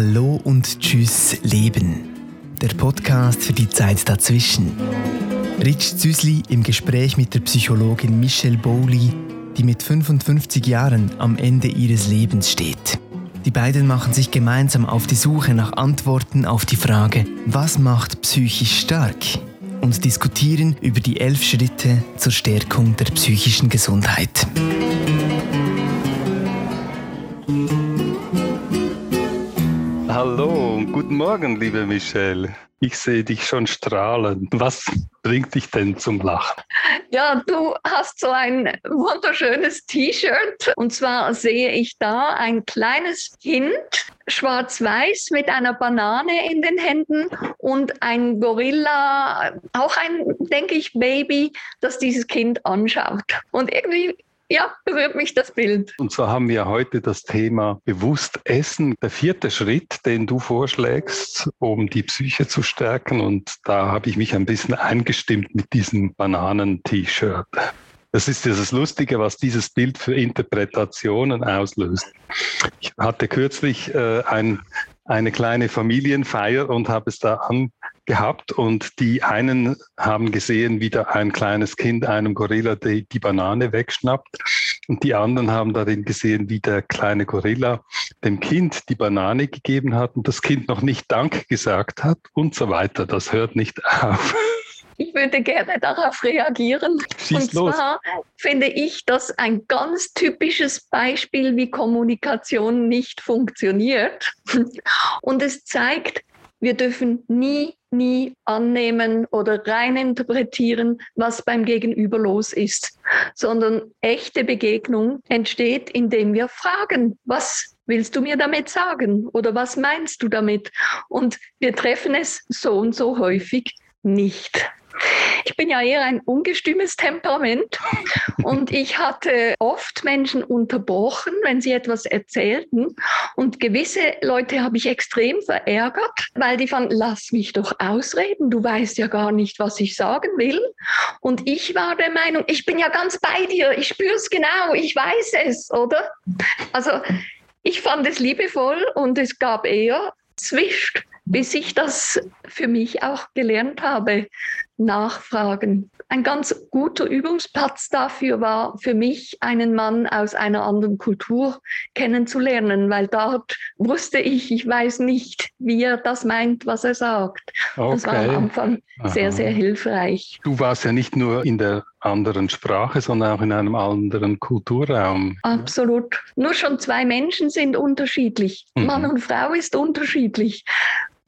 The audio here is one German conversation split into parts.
Hallo und Tschüss Leben. Der Podcast für die Zeit dazwischen. Rich Züsli im Gespräch mit der Psychologin Michelle Bowley, die mit 55 Jahren am Ende ihres Lebens steht. Die beiden machen sich gemeinsam auf die Suche nach Antworten auf die Frage, was macht psychisch stark? und diskutieren über die elf Schritte zur Stärkung der psychischen Gesundheit. Guten Morgen, liebe Michelle. Ich sehe dich schon strahlen. Was bringt dich denn zum Lachen? Ja, du hast so ein wunderschönes T-Shirt. Und zwar sehe ich da ein kleines Kind, schwarz-weiß, mit einer Banane in den Händen und ein Gorilla, auch ein, denke ich, Baby, das dieses Kind anschaut. Und irgendwie ja, berührt mich das Bild. Und zwar haben wir heute das Thema bewusst Essen. Der vierte Schritt, den du vorschlägst, um die Psyche zu stärken. Und da habe ich mich ein bisschen eingestimmt mit diesem Bananen-T-Shirt. Das ist dieses Lustige, was dieses Bild für Interpretationen auslöst. Ich hatte kürzlich äh, ein, eine kleine Familienfeier und habe es da an, gehabt und die einen haben gesehen, wie da ein kleines Kind einem Gorilla die, die Banane wegschnappt und die anderen haben darin gesehen, wie der kleine Gorilla dem Kind die Banane gegeben hat und das Kind noch nicht Dank gesagt hat und so weiter. Das hört nicht auf. Ich würde gerne darauf reagieren. Schieß und zwar los. finde ich das ein ganz typisches Beispiel, wie Kommunikation nicht funktioniert. Und es zeigt, wir dürfen nie, nie annehmen oder reininterpretieren, was beim Gegenüber los ist, sondern echte Begegnung entsteht, indem wir fragen, was willst du mir damit sagen oder was meinst du damit? Und wir treffen es so und so häufig nicht. Ich bin ja eher ein ungestümes Temperament und ich hatte oft Menschen unterbrochen, wenn sie etwas erzählten. Und gewisse Leute habe ich extrem verärgert, weil die fanden, lass mich doch ausreden, du weißt ja gar nicht, was ich sagen will. Und ich war der Meinung, ich bin ja ganz bei dir, ich spüre es genau, ich weiß es, oder? Also ich fand es liebevoll und es gab eher Zwischt, bis ich das für mich auch gelernt habe, nachfragen. Ein ganz guter Übungsplatz dafür war für mich, einen Mann aus einer anderen Kultur kennenzulernen, weil dort wusste ich, ich weiß nicht, wie er das meint, was er sagt. Okay. Das war am Anfang Aha. sehr, sehr hilfreich. Du warst ja nicht nur in der anderen Sprache, sondern auch in einem anderen Kulturraum. Absolut. Nur schon zwei Menschen sind unterschiedlich. Mhm. Mann und Frau ist unterschiedlich.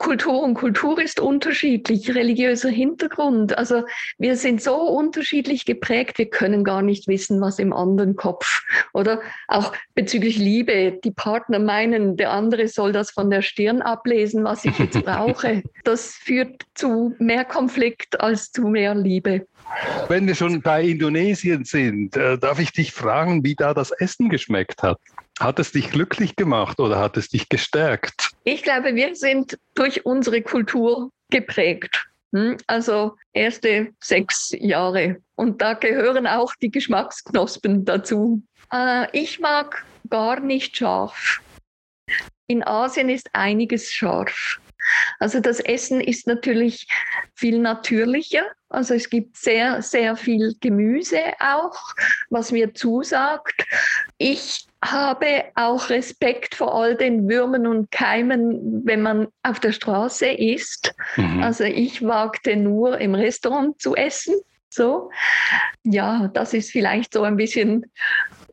Kultur und Kultur ist unterschiedlich, religiöser Hintergrund. Also wir sind so unterschiedlich geprägt, wir können gar nicht wissen, was im anderen Kopf. Oder auch bezüglich Liebe. Die Partner meinen, der andere soll das von der Stirn ablesen, was ich jetzt brauche. Das führt zu mehr Konflikt als zu mehr Liebe. Wenn wir schon bei Indonesien sind, äh, darf ich dich fragen, wie da das Essen geschmeckt hat? Hat es dich glücklich gemacht oder hat es dich gestärkt? Ich glaube, wir sind durch unsere Kultur geprägt. Hm? Also erste sechs Jahre. Und da gehören auch die Geschmacksknospen dazu. Äh, ich mag gar nicht scharf. In Asien ist einiges scharf. Also das Essen ist natürlich viel natürlicher. Also es gibt sehr, sehr viel Gemüse auch, was mir zusagt. Ich habe auch Respekt vor all den Würmern und Keimen, wenn man auf der Straße isst. Mhm. Also ich wagte nur im Restaurant zu essen. So, ja, das ist vielleicht so ein bisschen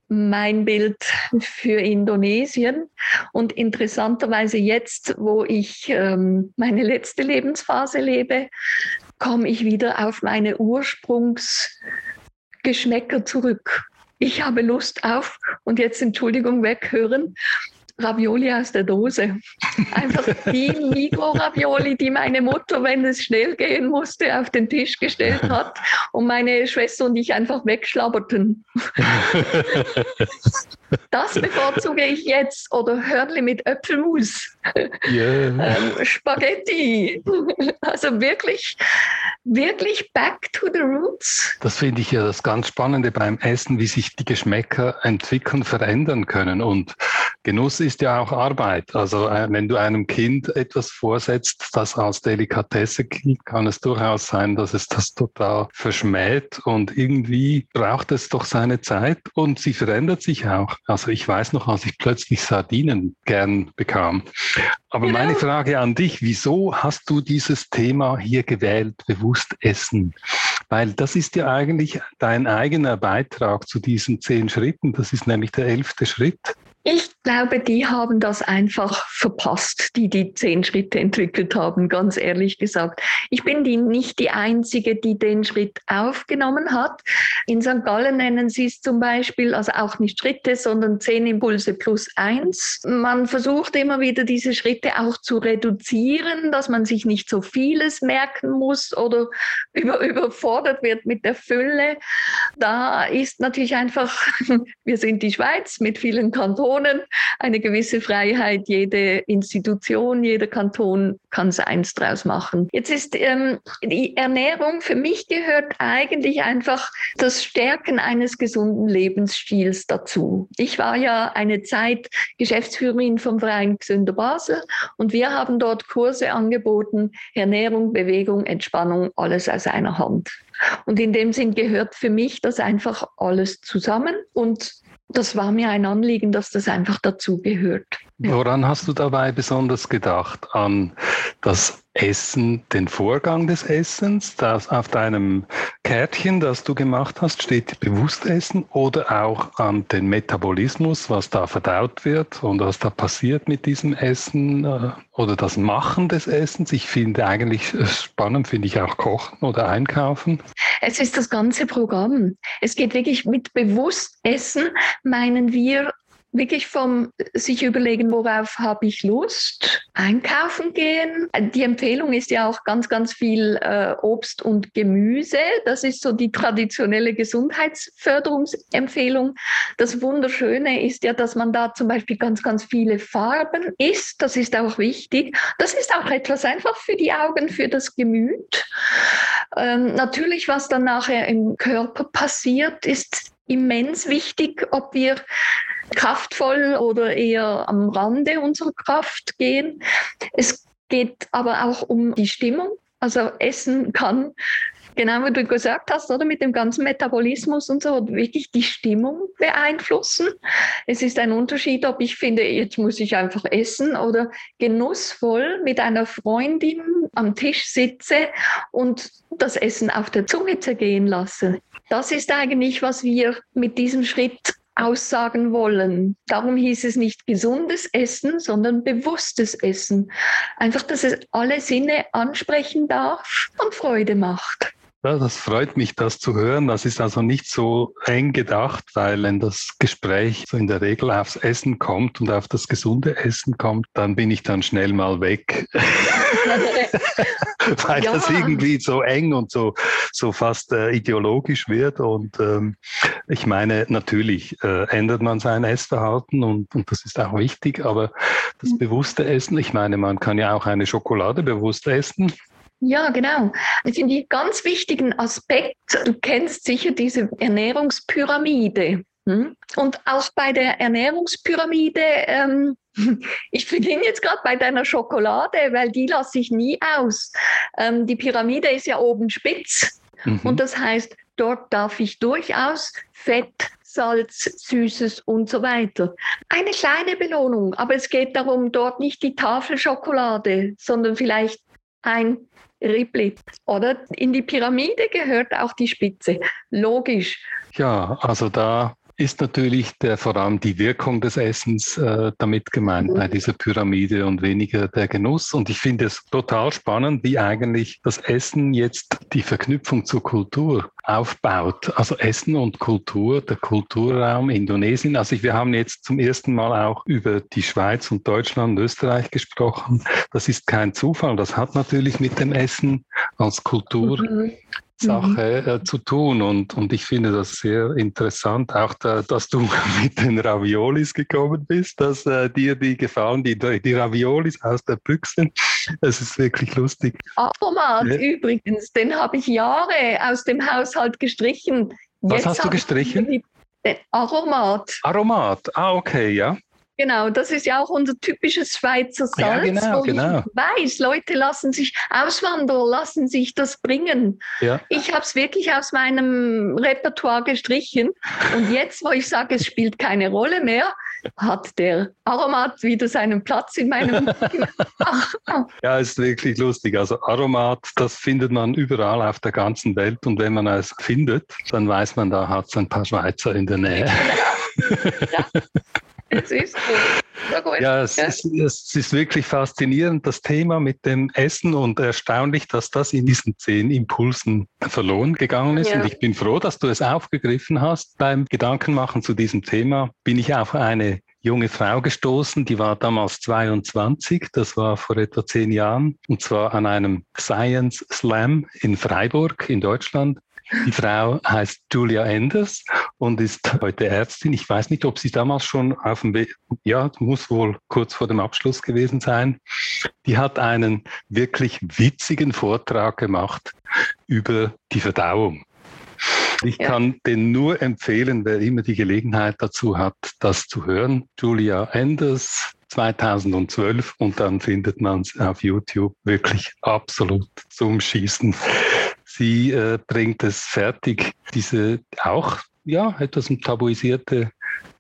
mein Bild für Indonesien. Und interessanterweise jetzt, wo ich ähm, meine letzte Lebensphase lebe, komme ich wieder auf meine Ursprungsgeschmäcker zurück. Ich habe Lust auf, und jetzt Entschuldigung, weghören, Ravioli aus der Dose. Einfach die Mikro-Ravioli, die meine Mutter, wenn es schnell gehen musste, auf den Tisch gestellt hat und meine Schwester und ich einfach wegschlabberten. Das bevorzuge ich jetzt oder Hörnli mit Äpfelmus. Yeah. Ähm, Spaghetti. Also wirklich, wirklich back to the roots. Das finde ich ja das ganz Spannende beim Essen, wie sich die Geschmäcker entwickeln, verändern können. Und Genuss ist ja auch Arbeit. Also äh, wenn du einem Kind etwas vorsetzt, das als Delikatesse gilt, kann es durchaus sein, dass es das total verschmäht und irgendwie braucht es doch seine Zeit und sie verändert sich auch. Also ich weiß noch, als ich plötzlich Sardinen gern bekam. Aber genau. meine Frage an dich, wieso hast du dieses Thema hier gewählt, bewusst essen? Weil das ist ja eigentlich dein eigener Beitrag zu diesen zehn Schritten. Das ist nämlich der elfte Schritt. Ich glaube, die haben das einfach verpasst, die die zehn Schritte entwickelt haben, ganz ehrlich gesagt. Ich bin die, nicht die Einzige, die den Schritt aufgenommen hat. In St. Gallen nennen sie es zum Beispiel, also auch nicht Schritte, sondern zehn Impulse plus eins. Man versucht immer wieder diese Schritte auch zu reduzieren, dass man sich nicht so vieles merken muss oder über, überfordert wird mit der Fülle. Da ist natürlich einfach, wir sind die Schweiz mit vielen Kantonen Kantonen eine gewisse Freiheit. Jede Institution, jeder Kanton kann seins draus machen. Jetzt ist ähm, die Ernährung für mich gehört eigentlich einfach das Stärken eines gesunden Lebensstils dazu. Ich war ja eine Zeit Geschäftsführerin vom Verein Gesünder Basel und wir haben dort Kurse angeboten, Ernährung, Bewegung, Entspannung, alles aus einer Hand. Und in dem Sinn gehört für mich das einfach alles zusammen. Und das war mir ein Anliegen, dass das einfach dazugehört. Ja. Woran hast du dabei besonders gedacht? An das Essen, den Vorgang des Essens, das auf deinem Kärtchen, das du gemacht hast, steht bewusst Essen oder auch an den Metabolismus, was da verdaut wird und was da passiert mit diesem Essen äh, oder das Machen des Essens. Ich finde eigentlich spannend, finde ich auch Kochen oder Einkaufen. Es ist das ganze Programm. Es geht wirklich mit bewusst Essen, meinen wir wirklich vom sich überlegen, worauf habe ich Lust, einkaufen gehen. Die Empfehlung ist ja auch ganz, ganz viel äh, Obst und Gemüse. Das ist so die traditionelle Gesundheitsförderungsempfehlung. Das Wunderschöne ist ja, dass man da zum Beispiel ganz, ganz viele Farben isst. Das ist auch wichtig. Das ist auch etwas einfach für die Augen, für das Gemüt. Ähm, natürlich, was dann nachher im Körper passiert, ist immens wichtig, ob wir kraftvoll oder eher am Rande unserer Kraft gehen. Es geht aber auch um die Stimmung. Also Essen kann, genau wie du gesagt hast, oder mit dem ganzen Metabolismus und so, wirklich die Stimmung beeinflussen. Es ist ein Unterschied, ob ich finde, jetzt muss ich einfach essen oder genussvoll mit einer Freundin am Tisch sitze und das Essen auf der Zunge zergehen lasse. Das ist eigentlich, was wir mit diesem Schritt aussagen wollen. Darum hieß es nicht gesundes Essen, sondern bewusstes Essen. Einfach, dass es alle Sinne ansprechen darf und Freude macht. Ja, das freut mich, das zu hören. Das ist also nicht so eng gedacht, weil wenn das Gespräch so in der Regel aufs Essen kommt und auf das gesunde Essen kommt, dann bin ich dann schnell mal weg. weil ja. das irgendwie so eng und so, so fast äh, ideologisch wird. Und ähm, ich meine, natürlich äh, ändert man sein Essverhalten und, und das ist auch wichtig, aber das mhm. bewusste Essen, ich meine, man kann ja auch eine Schokolade bewusst essen. Ja, genau. Ich finde einen ganz wichtigen Aspekt. Du kennst sicher diese Ernährungspyramide. Hm? Und auch bei der Ernährungspyramide, ähm, ich beginne jetzt gerade bei deiner Schokolade, weil die lasse ich nie aus. Ähm, die Pyramide ist ja oben spitz. Mhm. Und das heißt, dort darf ich durchaus Fett, Salz, Süßes und so weiter. Eine kleine Belohnung, aber es geht darum, dort nicht die Tafel Schokolade, sondern vielleicht ein Ribli. Oder in die Pyramide gehört auch die Spitze. Logisch. Ja, also da ist natürlich der, vor allem die Wirkung des Essens äh, damit gemeint bei dieser Pyramide und weniger der Genuss. Und ich finde es total spannend, wie eigentlich das Essen jetzt die Verknüpfung zur Kultur aufbaut. Also Essen und Kultur, der Kulturraum Indonesien. Also wir haben jetzt zum ersten Mal auch über die Schweiz und Deutschland und Österreich gesprochen. Das ist kein Zufall. Das hat natürlich mit dem Essen als Kultur mhm. Sache mhm. äh, zu tun. Und, und ich finde das sehr interessant, auch da, dass du mit den Raviolis gekommen bist, dass äh, dir die gefallen, die, die Raviolis aus der Büchse. Es ist wirklich lustig. Aromat ja. übrigens, den habe ich Jahre aus dem Haushalt gestrichen. Was Jetzt hast du gestrichen? Aromat. Aromat, ah, okay, ja. Genau, das ist ja auch unser typisches Schweizer Salz, ja, genau, wo genau. ich weiß, Leute lassen sich, Auswanderer lassen sich das bringen. Ja. Ich habe es wirklich aus meinem Repertoire gestrichen und jetzt, wo ich sage, es spielt keine Rolle mehr, hat der Aromat wieder seinen Platz in meinem. ja, ist wirklich lustig. Also Aromat, das findet man überall auf der ganzen Welt und wenn man es findet, dann weiß man, da hat es ein paar Schweizer in der Nähe. ja. Es ist gut. Ja, es, Ist, es ist wirklich faszinierend, das Thema mit dem Essen und erstaunlich, dass das in diesen zehn Impulsen verloren gegangen ist. Ja. Und ich bin froh, dass du es aufgegriffen hast. Beim Gedankenmachen zu diesem Thema bin ich auf eine junge Frau gestoßen, die war damals 22, das war vor etwa zehn Jahren, und zwar an einem Science Slam in Freiburg in Deutschland. Die Frau heißt Julia Enders und ist heute Ärztin. Ich weiß nicht, ob sie damals schon auf dem Weg, ja, muss wohl kurz vor dem Abschluss gewesen sein. Die hat einen wirklich witzigen Vortrag gemacht über die Verdauung. Ich ja. kann den nur empfehlen, wer immer die Gelegenheit dazu hat, das zu hören. Julia Enders, 2012 und dann findet man es auf YouTube wirklich absolut zum Schießen. Sie äh, bringt es fertig, diese auch ja, etwas tabuisierte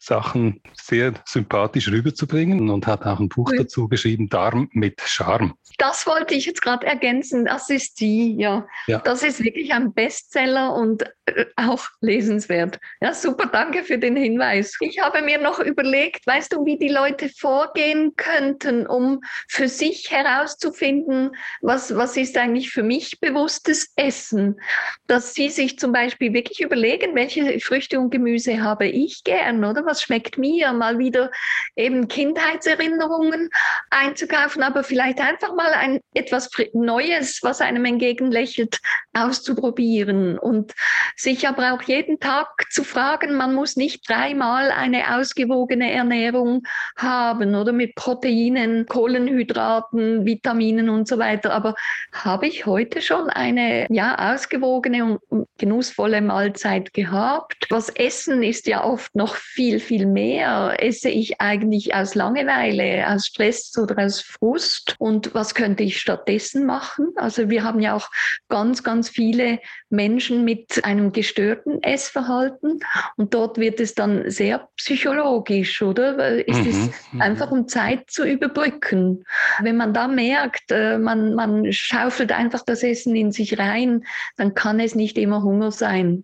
Sachen sehr sympathisch rüberzubringen und hat auch ein Buch dazu geschrieben, Darm mit Charme. Das wollte ich jetzt gerade ergänzen. Das ist die, ja. ja. Das ist wirklich ein Bestseller und äh, auch lesenswert. Ja, super, danke für den Hinweis. Ich habe mir noch überlegt, weißt du, wie die Leute vorgehen könnten, um für sich herauszufinden, was, was ist eigentlich für mich bewusstes Essen. Dass sie sich zum Beispiel wirklich überlegen, welche Früchte und Gemüse habe ich gern, oder? Was schmeckt mir? Mal wieder eben Kindheitserinnerungen einzukaufen, aber vielleicht einfach mal ein etwas Neues, was einem entgegenlächelt, auszuprobieren und sich aber auch jeden Tag zu fragen, man muss nicht dreimal eine ausgewogene Ernährung haben oder mit Proteinen, Kohlenhydraten, Vitaminen und so weiter. Aber habe ich heute schon eine ja, ausgewogene und genussvolle Mahlzeit gehabt? Was Essen ist ja oft noch viel, viel mehr. Esse ich eigentlich aus Langeweile, aus Stress oder aus Frust? Und was könnte ich stattdessen machen? Also wir haben ja auch ganz, ganz viele Menschen mit einem gestörten Essverhalten und dort wird es dann sehr psychologisch, oder? Ist mhm. es mhm. einfach um Zeit zu überbrücken. Wenn man da merkt, äh, man, man schaufelt einfach das Essen in sich rein, dann kann es nicht immer Hunger sein.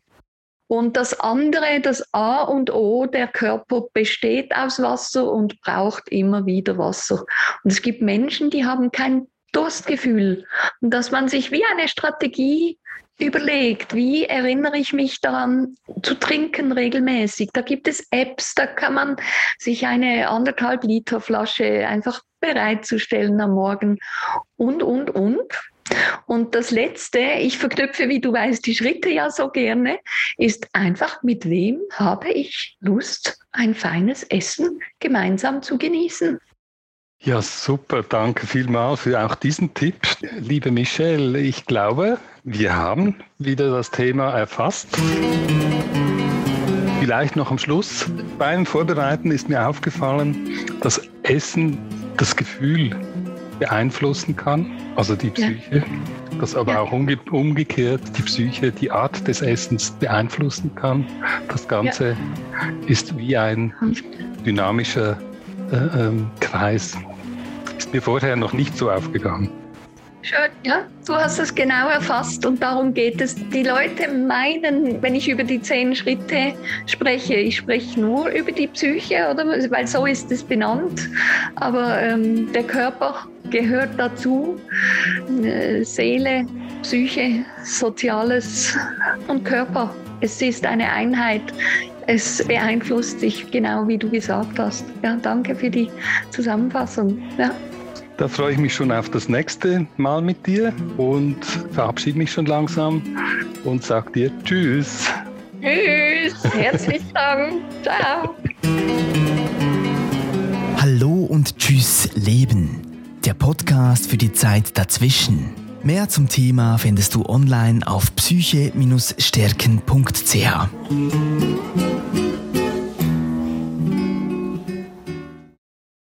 Und das andere, das A und O, der Körper besteht aus Wasser und braucht immer wieder Wasser. Und es gibt Menschen, die haben kein Durstgefühl. Und dass man sich wie eine Strategie überlegt, wie erinnere ich mich daran zu trinken regelmäßig. Da gibt es Apps, da kann man sich eine anderthalb Liter Flasche einfach bereitzustellen am Morgen und, und, und. Und das Letzte, ich verknüpfe, wie du weißt, die Schritte ja so gerne, ist einfach, mit wem habe ich Lust, ein feines Essen gemeinsam zu genießen. Ja, super. Danke vielmals für auch diesen Tipp. Liebe Michelle, ich glaube, wir haben wieder das Thema erfasst. Vielleicht noch am Schluss. Beim Vorbereiten ist mir aufgefallen, dass Essen das Gefühl beeinflussen kann, also die Psyche, ja. dass aber ja. auch umge umgekehrt die Psyche die Art des Essens beeinflussen kann. Das Ganze ja. ist wie ein dynamischer äh, ähm, Kreis. Ist mir vorher noch nicht so aufgegangen. Schön, ja, du hast es genau erfasst und darum geht es. Die Leute meinen, wenn ich über die zehn Schritte spreche, ich spreche nur über die Psyche, oder? Weil so ist es benannt. Aber ähm, der Körper gehört dazu. Äh, Seele, Psyche, Soziales und Körper. Es ist eine Einheit. Es beeinflusst sich genau wie du gesagt hast. Ja, danke für die Zusammenfassung. Ja. Da freue ich mich schon auf das nächste Mal mit dir und verabschiede mich schon langsam und sage dir Tschüss. Tschüss, herzlichen Dank. Ciao. Hallo und Tschüss Leben. Der Podcast für die Zeit dazwischen. Mehr zum Thema findest du online auf psyche-stärken.ch.